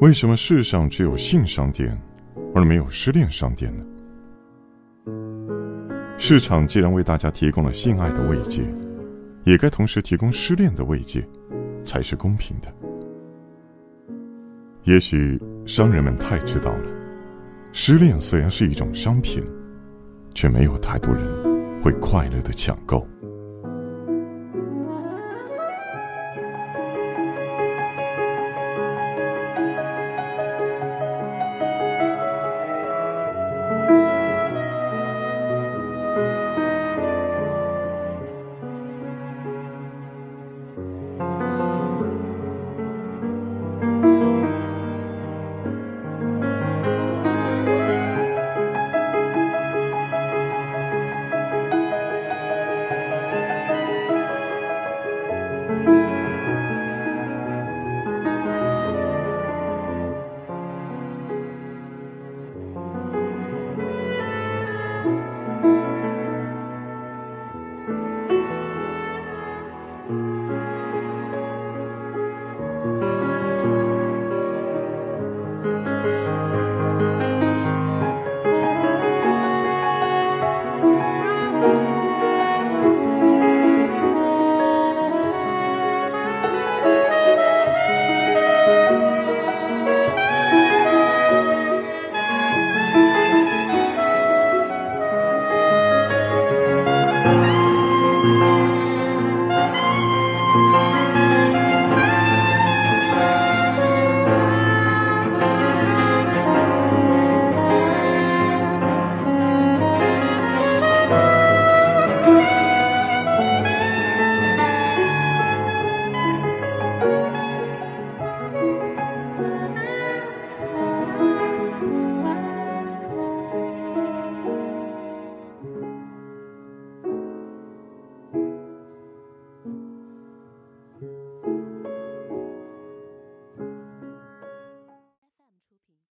为什么世上只有性商店，而没有失恋商店呢？市场既然为大家提供了性爱的慰藉，也该同时提供失恋的慰藉，才是公平的。也许商人们太知道了，失恋虽然是一种商品，却没有太多人会快乐的抢购。Thank you.